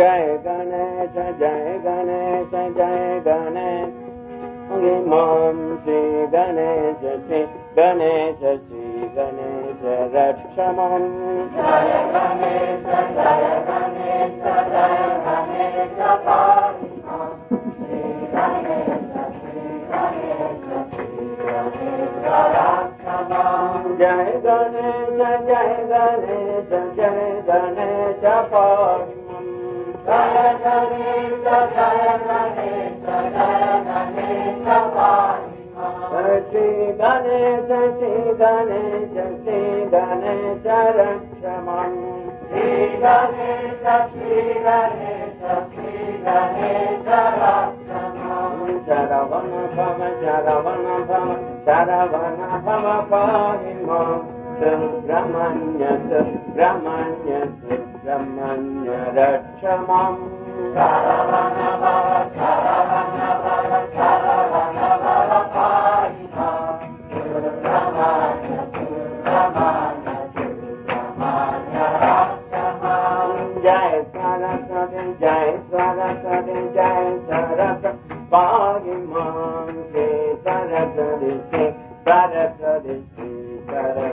जय गणेश जय गणेश जय गणेश श्री मान श्री श्री गणेश श्री गणेश जय गणेश रक्षम जय गणेश जय गणेश जय गणेश श्री गणेश श्री गणेश श्री गणेश रक्षमम् श्री गणेश श्री गणेश श्री गणेश रक्ष मां शरवण भव शरवण भव शरवण भव पाहि मां सुब्रह्मण्य सुब्रह्मण्य सुब्रह्मण्य रक्ष माम् शरवण भव शरवण भव शरवण जय शर जय सरस पारि मे शरस दिशे शरत दिशे शर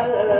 la la la.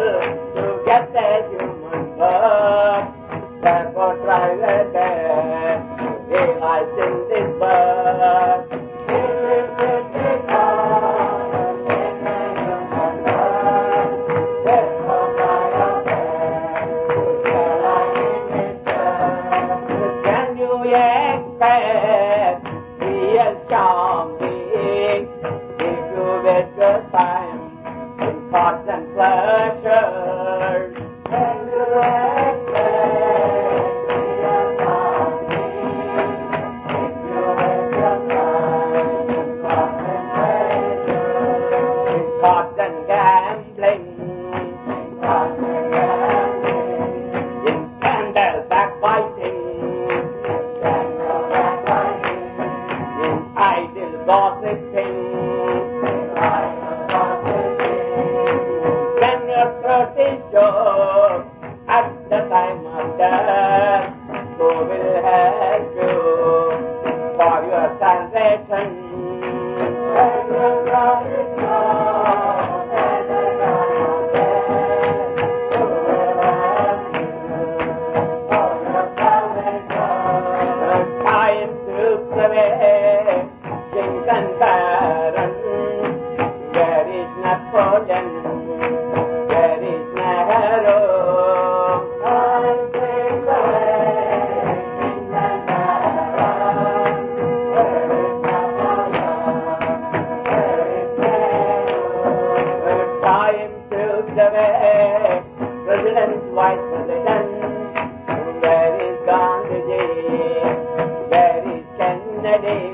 Thank you. Gözülen white gözülen Where is Gandhi? Where is Kennedy?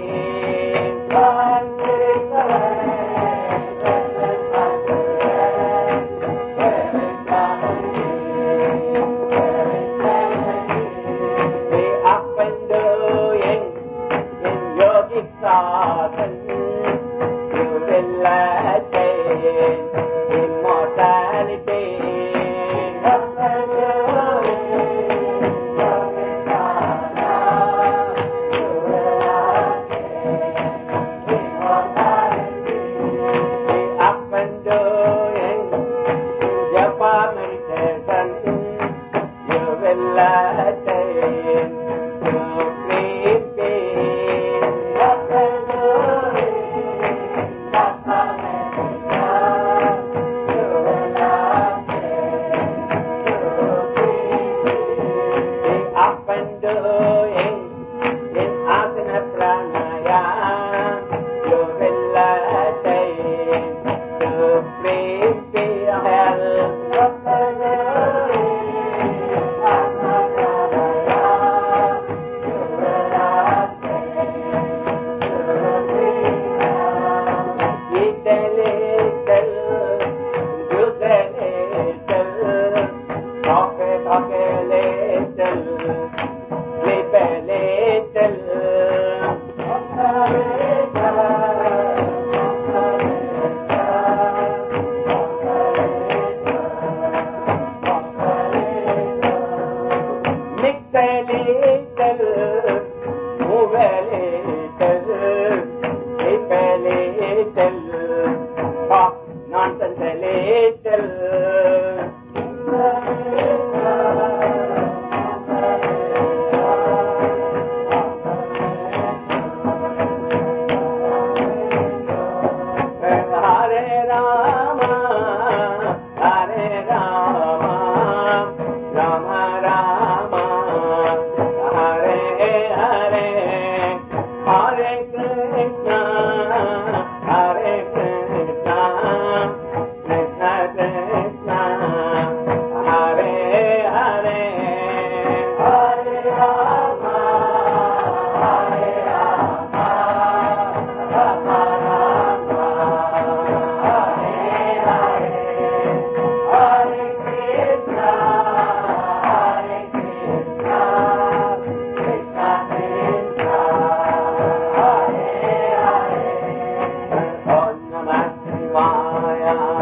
Jaya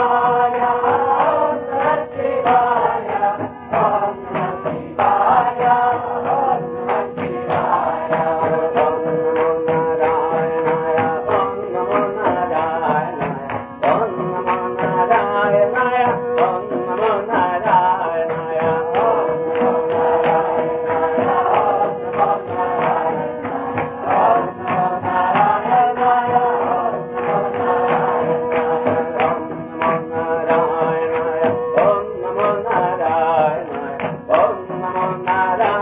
Hare Shivananda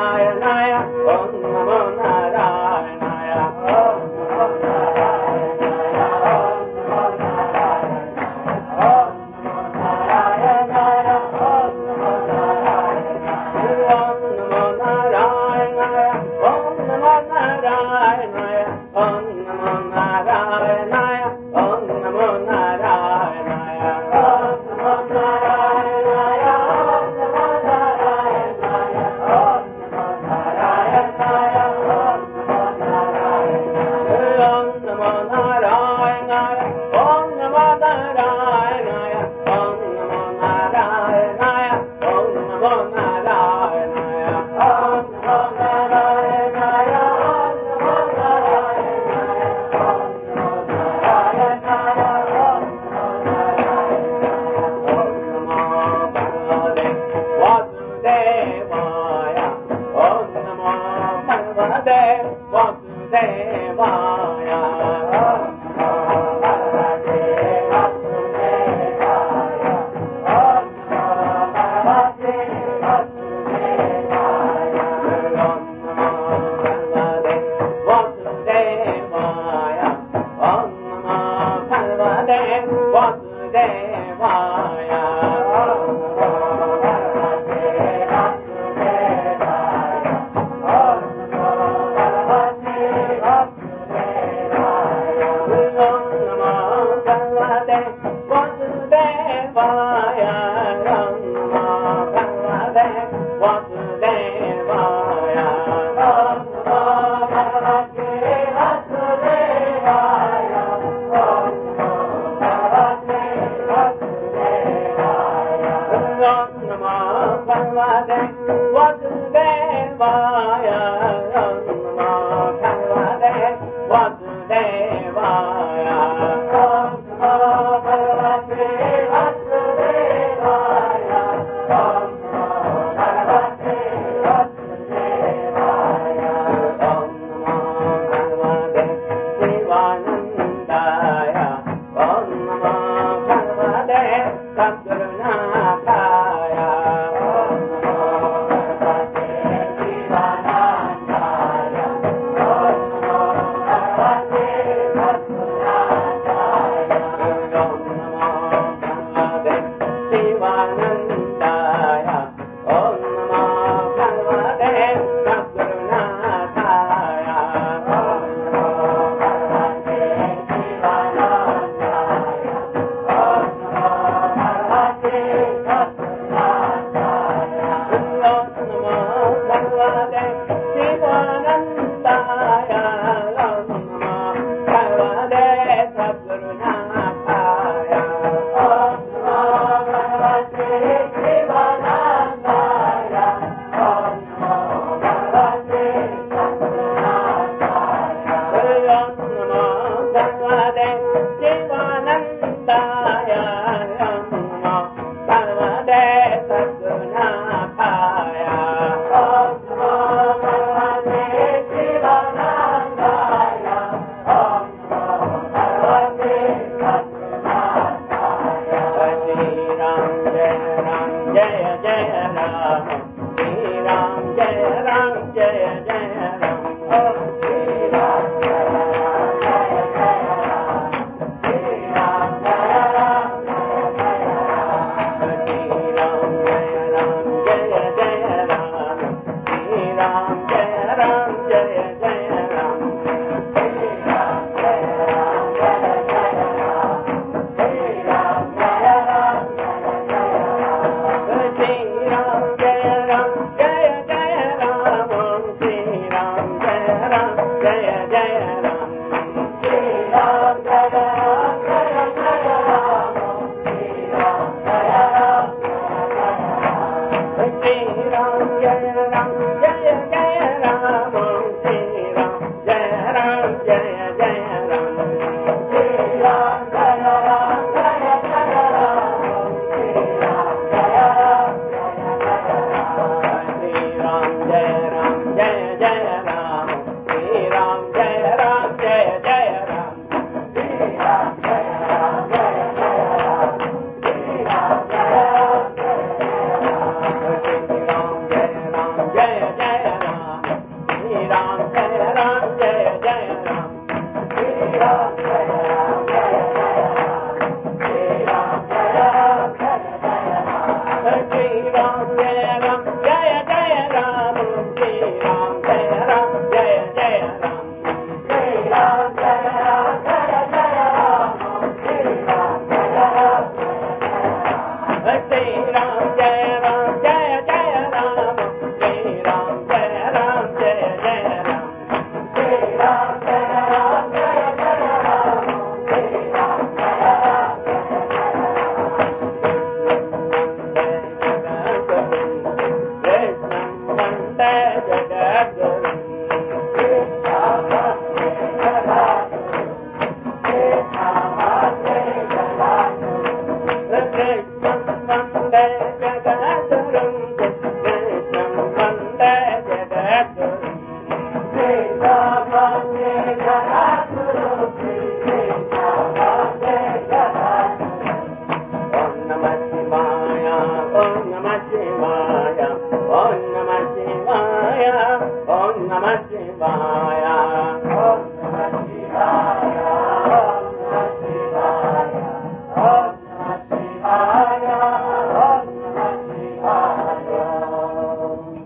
Amen.